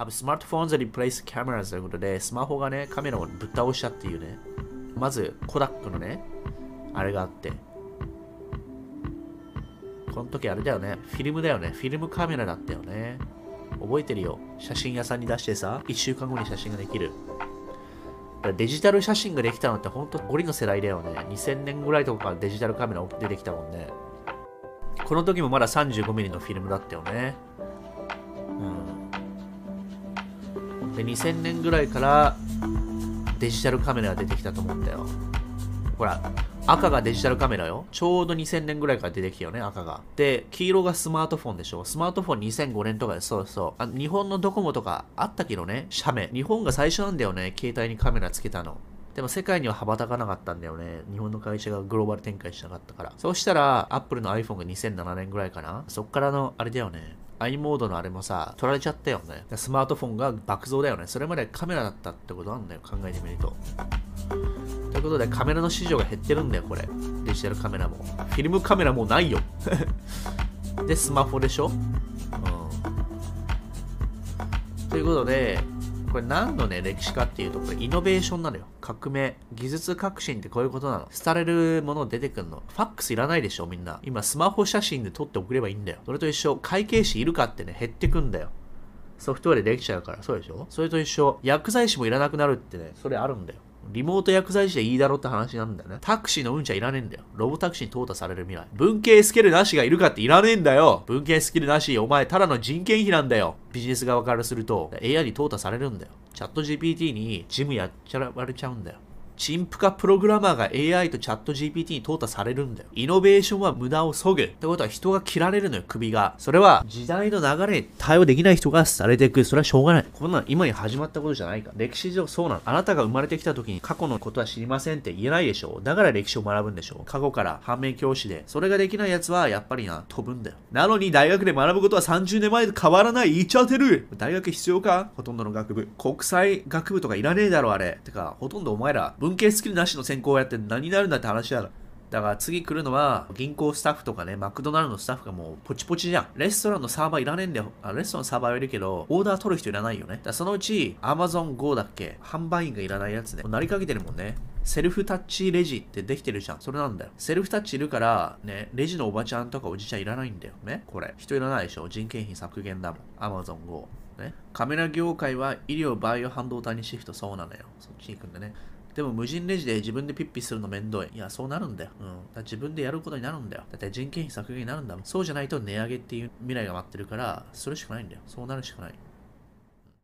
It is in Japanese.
Have smartphones replace cameras ということで、スマホがね、カメラをぶっ倒したっていうね。まず、コダックのね、あれがあって。この時あれだよね。フィルムだよね。フィルムカメラだったよね。覚えてるよ。写真屋さんに出してさ、1週間後に写真ができる。デジタル写真ができたのって本当ゴリの世代だよね。2000年ぐらいとかからデジタルカメラ出てきたもんね。この時もまだ 35mm のフィルムだったよね。で、2000年ぐらいからデジタルカメラが出てきたと思うんだよ。ほら、赤がデジタルカメラよ。ちょうど2000年ぐらいから出てきたよね、赤が。で、黄色がスマートフォンでしょ。スマートフォン2005年とかで、そうそう。あ日本のドコモとかあったけどね、写メ。日本が最初なんだよね、携帯にカメラつけたの。でも世界には羽ばたかなかったんだよね。日本の会社がグローバル展開しなかったから。そうしたら、アップルの iPhone が2007年ぐらいかな。そっからの、あれだよね。I モードのあれもさ、取られちゃったよね。スマートフォンが爆増だよね。それまでカメラだったってことなんだよ。考えてみると。ということで、カメラの市場が減ってるんだよ、これ。デジタルカメラも。フィルムカメラもうないよ。で、スマホでしょ？うん。ということで、これ何のね、歴史かっていうと、これイノベーションなのよ。革命。技術革新ってこういうことなの。廃れるもの出てくんの。ファックスいらないでしょ、みんな。今、スマホ写真で撮って送ればいいんだよ。それと一緒、会計士いるかってね、減ってくんだよ。ソフトウェアでできちゃうから、そうでしょ？それと一緒、薬剤師もいらなくなるってね、それあるんだよ。リモート薬剤師でいいだろって話なんだよね。タクシーのうんちはいらねえんだよ。ロボタクシーに淘汰される未来。文系スキルなしがいるかっていらねえんだよ。文系スキルなし、お前ただの人件費なんだよ。ビジネス側からすると AI に淘汰されるんだよ。チャット GPT にジムやっちゃわれちゃうんだよ。陳腐化プログラマーが AI とチャット GPT に淘汰されるんだよ。イノベーションは無駄を削ぐ。ってことは人が切られるのよ、首が。それは時代の流れに対応できない人がされていく。それはしょうがない。こんなの今に始まったことじゃないか。歴史上そうなの。あなたが生まれてきた時に過去のことは知りませんって言えないでしょ。だから歴史を学ぶんでしょ。過去から反面教師で。それができない奴はやっぱりな、飛ぶんだよ。なのに大学で学ぶことは30年前と変わらない。言っちゃってる。大学必要か？ほとんどの学部。国際学部とかいらねえだろ、あれ。てか、ほとんどお前ら文系スキルなしの専攻をやって何になるんだって話だろだから次来るのは銀行スタッフとかね、マクドナルドのスタッフがもうポチポチじゃん。レストランのサーバーいらねえんだよ。あレストランのサーバーはいるけど、オーダー取る人いらないよね。だそのうち Amazon Go だっけ販売員がいらないやつね。なりかけてるもんね。セルフタッチレジってできてるじゃん。それなんだよ。セルフタッチいるから、ね、レジのおばちゃんとかおじちゃんいらないんだよ。ね。これ。人いらないでしょ。人件費削減だもん。Amazon Go。ね。カメラ業界は医療バイオ半導体にシフトそうなのよ。そっちに行くんだね。でも無人レジで自分でピッピするのめんどい。いや、そうなるんだよ。うん。だ自分でやることになるんだよ。だって人件費削減になるんだもん。そうじゃないと値上げっていう未来が待ってるから、それしかないんだよ。そうなるしかない。